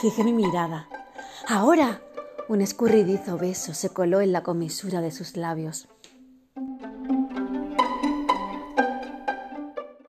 Fijé mi mirada. Ahora un escurridizo beso se coló en la comisura de sus labios.